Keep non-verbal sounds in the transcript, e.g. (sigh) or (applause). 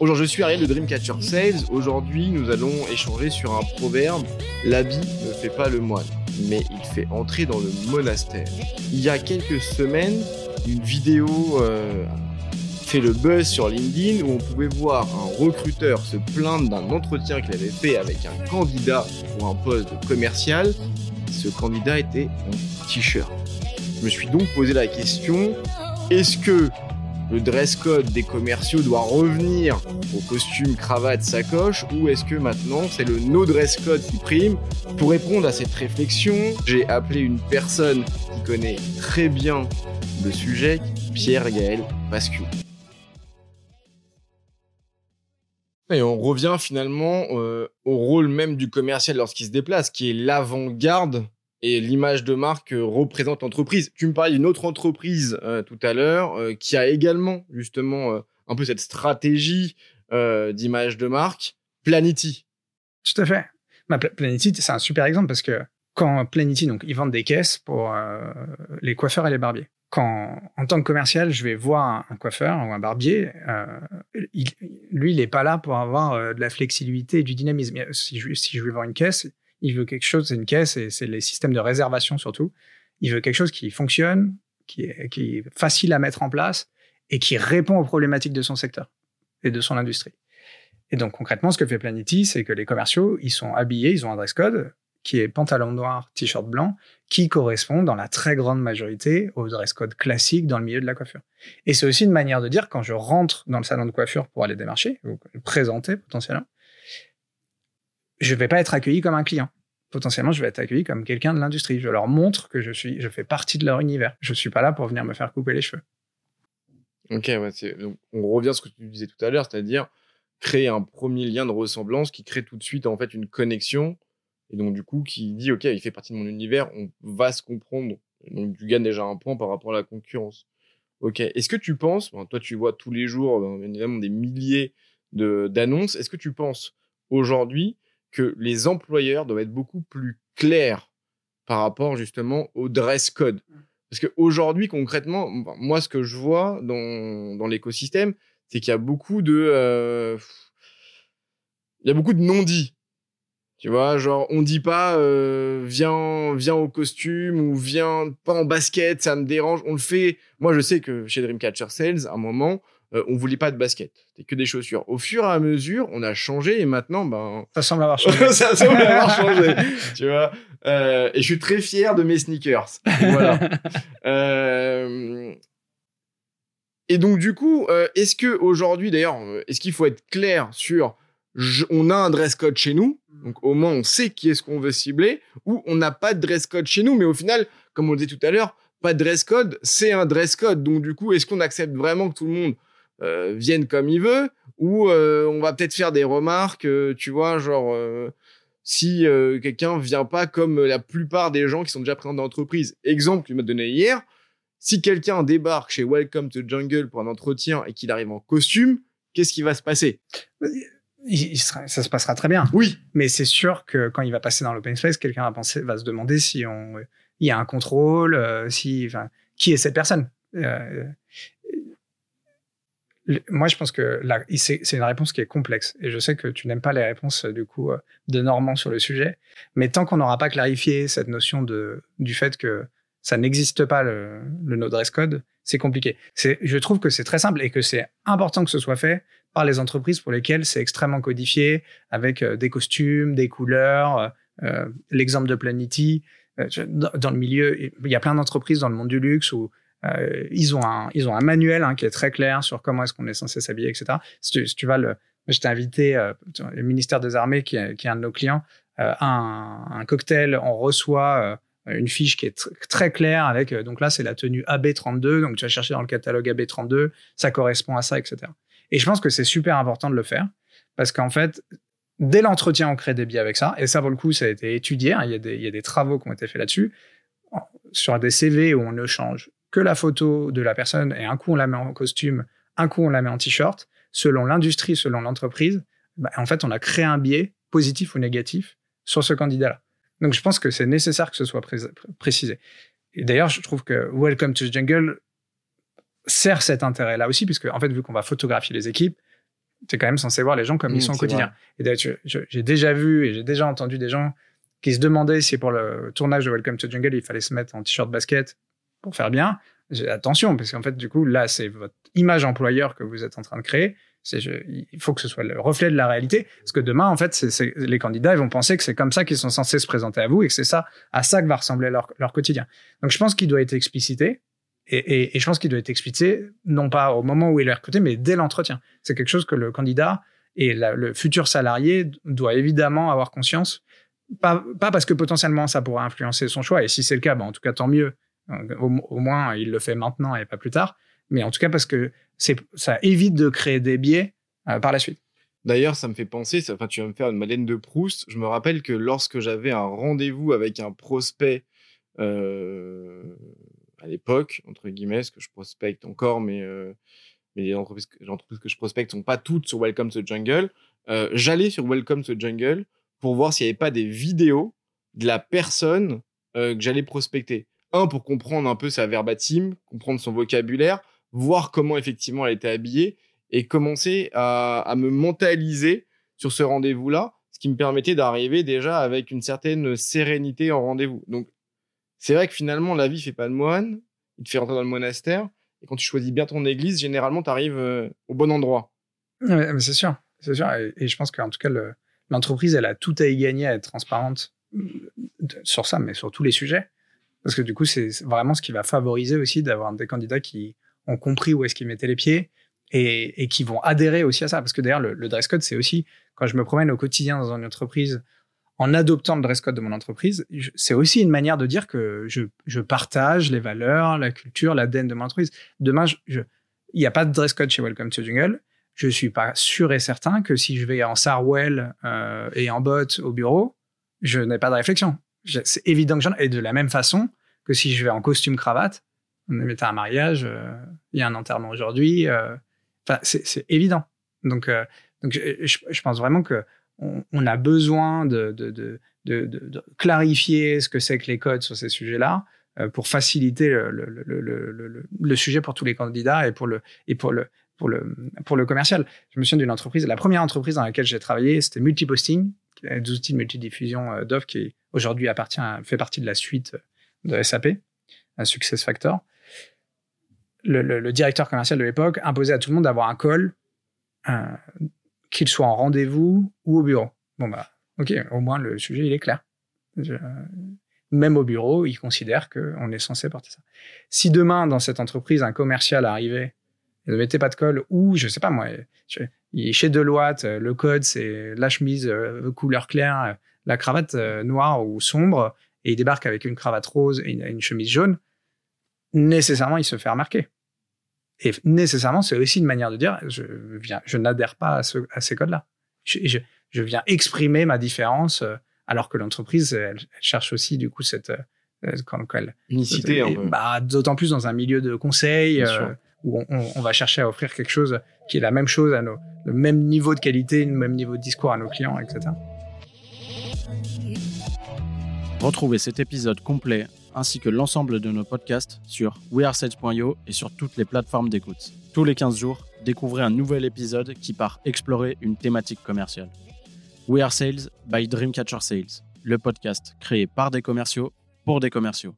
Bonjour, je suis Ariel de Dreamcatcher Sales. Aujourd'hui, nous allons échanger sur un proverbe. L'habit ne fait pas le moine, mais il fait entrer dans le monastère. Il y a quelques semaines, une vidéo euh, fait le buzz sur LinkedIn où on pouvait voir un recruteur se plaindre d'un entretien qu'il avait fait avec un candidat pour un poste commercial. Ce candidat était en t-shirt. Je me suis donc posé la question, est-ce que le dress code des commerciaux doit revenir au costume, cravate, sacoche ou est-ce que maintenant c'est le no dress code qui prime Pour répondre à cette réflexion, j'ai appelé une personne qui connaît très bien le sujet, Pierre-Gaël Pascu. Et on revient finalement euh, au rôle même du commercial lorsqu'il se déplace, qui est l'avant-garde et l'image de marque euh, représente l'entreprise. Tu me parlais d'une autre entreprise euh, tout à l'heure euh, qui a également justement un peu cette stratégie d'image de marque, Planity. Tout à fait. Ma Planity, c'est un super exemple parce que quand Planity, donc ils vendent des caisses pour les coiffeurs et les barbiers. Quand, en tant que commercial, je vais voir un, coiffeur ou un barbier, lui, il n'est pas là pour avoir de la flexibilité et du dynamisme. Si je vais voir une caisse, il veut quelque chose, c'est une caisse et c'est les systèmes de réservation surtout. Il veut quelque chose qui fonctionne, qui est, facile à mettre en place et qui répond aux problématiques de son secteur et de son industrie. Et donc concrètement, ce que fait Planety, c'est que les commerciaux, ils sont habillés, ils ont un dress code qui est pantalon noir, t-shirt blanc, qui correspond dans la très grande majorité au dress code classique dans le milieu de la coiffure. Et c'est aussi une manière de dire quand je rentre dans le salon de coiffure pour aller démarcher ou présenter potentiellement, je vais pas être accueilli comme un client. Potentiellement, je vais être accueilli comme quelqu'un de l'industrie. Je leur montre que je suis, je fais partie de leur univers. Je suis pas là pour venir me faire couper les cheveux. Ok, donc on revient à ce que tu disais tout à l'heure, c'est-à-dire créer un premier lien de ressemblance qui crée tout de suite en fait une connexion et donc du coup qui dit ok, il fait partie de mon univers, on va se comprendre. Donc tu gagnes déjà un point par rapport à la concurrence. Ok, est-ce que tu penses, toi tu vois tous les jours évidemment des milliers de d'annonces, est-ce que tu penses aujourd'hui que les employeurs doivent être beaucoup plus clairs par rapport justement au dress code. Mmh. Parce qu'aujourd'hui, concrètement, moi, ce que je vois dans, dans l'écosystème, c'est qu'il y a beaucoup de... Euh, il y a beaucoup de non-dits. Tu vois, genre, on dit pas euh, viens, viens au costume ou viens pas en basket, ça me dérange. On le fait. Moi, je sais que chez Dreamcatcher Sales, à un moment, euh, on voulait pas de basket, c'était que des chaussures. Au fur et à mesure, on a changé et maintenant, ben ça semble avoir changé. (laughs) ça semble (laughs) avoir changé, tu vois. Euh, et je suis très fier de mes sneakers. Voilà. (laughs) Euh, et donc du coup, est-ce que aujourd'hui, d'ailleurs, est-ce qu'il faut être clair sur on a un dress code chez nous, donc au moins on sait qui est-ce qu'on veut cibler, ou on n'a pas de dress code chez nous, mais au final, comme on le disait tout à l'heure, pas de dress code, c'est un dress code. Donc du coup, est-ce qu'on accepte vraiment que tout le monde euh, viennent comme il veut, ou euh, on va peut-être faire des remarques, euh, tu vois, genre si quelqu'un vient pas comme la plupart des gens qui sont déjà présents dans l'entreprise. Exemple que tu m'as donné hier, si quelqu'un débarque chez Welcome to Jungle pour un entretien et qu'il arrive en costume, qu'est-ce qui va se passer? Ça se passera très bien. Oui. Mais c'est sûr que quand il va passer dans l'open space, quelqu'un va penser, va se demander si on, il y a un contrôle, si, enfin, qui est cette personne? Moi, je pense que c'est une réponse qui est complexe. Et je sais que tu n'aimes pas les réponses, du coup, euh, de Normand sur le sujet. Mais tant qu'on n'aura pas clarifié cette notion de, du fait que ça n'existe pas le, le no dress code, c'est compliqué. Je trouve que c'est très simple et que c'est important que ce soit fait par les entreprises pour lesquelles c'est extrêmement codifié, avec euh, des costumes, des couleurs. Euh, L'exemple de Planity, dans le milieu, il y a plein d'entreprises dans le monde du luxe où euh, ils, ont un, ils ont un manuel hein, qui est très clair sur comment est-ce qu'on est censé s'habiller, etc. Si tu, vas le, je t'ai invité, euh, le ministère des Armées, qui est, qui est un de nos clients, euh, un, un, cocktail, on reçoit une fiche qui est très claire avec, donc là, c'est la tenue AB32, donc tu vas chercher dans le catalogue AB32, ça correspond à ça, etc. Et je pense que c'est super important de le faire, parce qu'en fait, dès l'entretien, on crée des biais avec ça, et ça, pour le coup, ça a été étudié, hein, il, y a des, y a des travaux qui ont été faits là-dessus, sur des CV où on ne change que la photo de la personne et un coup on la met en costume, un coup on la met en t-shirt, selon l'industrie, selon l'entreprise, bah, en fait on a créé un biais positif ou négatif sur ce candidat-là. Donc je pense que c'est nécessaire que ce soit précisé. Et d'ailleurs, je trouve que Welcome to the Jungle sert cet intérêt-là aussi, puisque en fait, vu qu'on va photographier les équipes, Tu es quand même censé voir les gens comme ils Mmh, sont au quotidien. Et d'ailleurs, je- je- j'ai déjà vu et j'ai déjà entendu des gens qui se demandaient si pour le tournage de Welcome to Jungle, il fallait se mettre en t-shirt basket pour faire bien. Attention, parce qu'en fait, du coup, là, c'est votre image employeur que vous êtes en train de créer. Il faut que ce soit le reflet de la réalité. Parce que demain, en fait, les candidats, ils vont penser que c'est comme ça qu'ils sont censés se présenter à vous et que c'est ça, à ça que va ressembler leur, quotidien. Donc, je pense qu'il doit être explicité. Et, je pense qu'il doit être explicité, non pas au moment où il est recruté, mais dès l'entretien. C'est quelque chose que le candidat et le futur salarié doit évidemment avoir conscience. Pas, parce que potentiellement ça pourrait influencer son choix, et si c'est le cas, ben, en tout cas tant mieux. Au, moins il le fait maintenant et pas plus tard. Mais en tout cas parce que ça évite de créer des biais euh, par la suite. D'ailleurs, ça me fait penser, ça- tu vas me faire une Madeleine de Proust. Je me rappelle que lorsque j'avais un rendez-vous avec un prospect euh, à l'époque, entre guillemets, ce que je prospecte encore, mais, euh, mais les, entreprises, que- les entreprises que je prospecte sont pas toutes sur Welcome to Jungle. J'allais sur Welcome to Jungle pour voir s'il n'y avait pas des vidéos de la personne que j'allais prospecter. Un, pour comprendre un peu sa verbatim, comprendre son vocabulaire, voir comment effectivement elle était habillée et commencer à, à me mentaliser sur ce rendez-vous-là, ce qui me permettait d'arriver déjà avec une certaine sérénité en rendez-vous. Donc, c'est vrai que finalement, la vie fait pas de moine, il te fait rentrer dans le monastère, et quand tu choisis bien ton église, généralement, tu arrives au bon endroit. Mais c'est sûr, c'est sûr. Et, je pense qu'en tout cas, le- l'entreprise, elle a tout à y gagner à être transparente euh, sur ça, mais sur tous les sujets. Parce que du coup, c'est vraiment ce qui va favoriser aussi d'avoir des candidats qui ont compris où est-ce qu'ils mettaient les pieds et, qui vont adhérer aussi à ça. Parce que d'ailleurs, le, dress code, c'est aussi, quand je me promène au quotidien dans une entreprise, en adoptant le dress code de mon entreprise, c'est aussi une manière de dire que je, partage les valeurs, la culture, l'ADN de mon entreprise. Demain, il n'y a pas de dress code chez Welcome to Jungle. Je suis pas sûr et certain que si je vais en Sarwell euh, et en botte au bureau, je n'ai pas de réflexion. C'est évident que j'en ai. Et de la même façon que si je vais en costume cravate, on est à un mariage, euh, il y a un enterrement aujourd'hui. euh, Enfin, c'est évident. Donc, euh, je, pense vraiment que on, on a besoin de, clarifier ce que c'est que les codes sur ces sujets-là pour faciliter le, sujet pour tous les candidats et pour le, pour le, commercial. Je me souviens d'une entreprise, la première entreprise dans laquelle j'ai travaillé, c'était Multiposting, des outils de multidiffusion d'offres qui aujourd'hui appartient, fait partie de la suite de SAP, un Success Factor. Le, directeur commercial de l'époque imposait à tout le monde d'avoir un call, euh, qu'il soit en rendez-vous ou au bureau. Bon bah, ok, au moins le sujet il est clair. Même au bureau, ils considèrent qu'on est censé porter ça. Si demain, dans cette entreprise, un commercial arrivait ne mettait pas de col, ou je sais pas moi, je- chez Deloitte, euh, le code c'est la chemise euh, couleur claire, euh, la cravate noire ou sombre, et il débarque avec une cravate rose et une, une chemise jaune, nécessairement il se fait remarquer. Et nécessairement, c'est aussi une manière de dire, je, viens, je n'adhère pas à, ce- à ces codes-là. Je, je- je viens exprimer ma différence, alors que l'entreprise, elle, elle cherche aussi du coup cette quand, quand elle, Unicité, bah, d'autant plus dans un milieu de conseil euh. Où on, va chercher à offrir quelque chose qui est la même chose le même niveau de qualité, le même niveau de discours à nos clients, etc. Retrouvez cet épisode complet ainsi que l'ensemble de nos podcasts sur wearesales.io et sur toutes les plateformes d'écoute. Tous les 15 jours, découvrez un nouvel épisode qui part explorer une thématique commerciale. We Are Sales by Dreamcatcher Sales, le podcast créé par des commerciaux pour des commerciaux.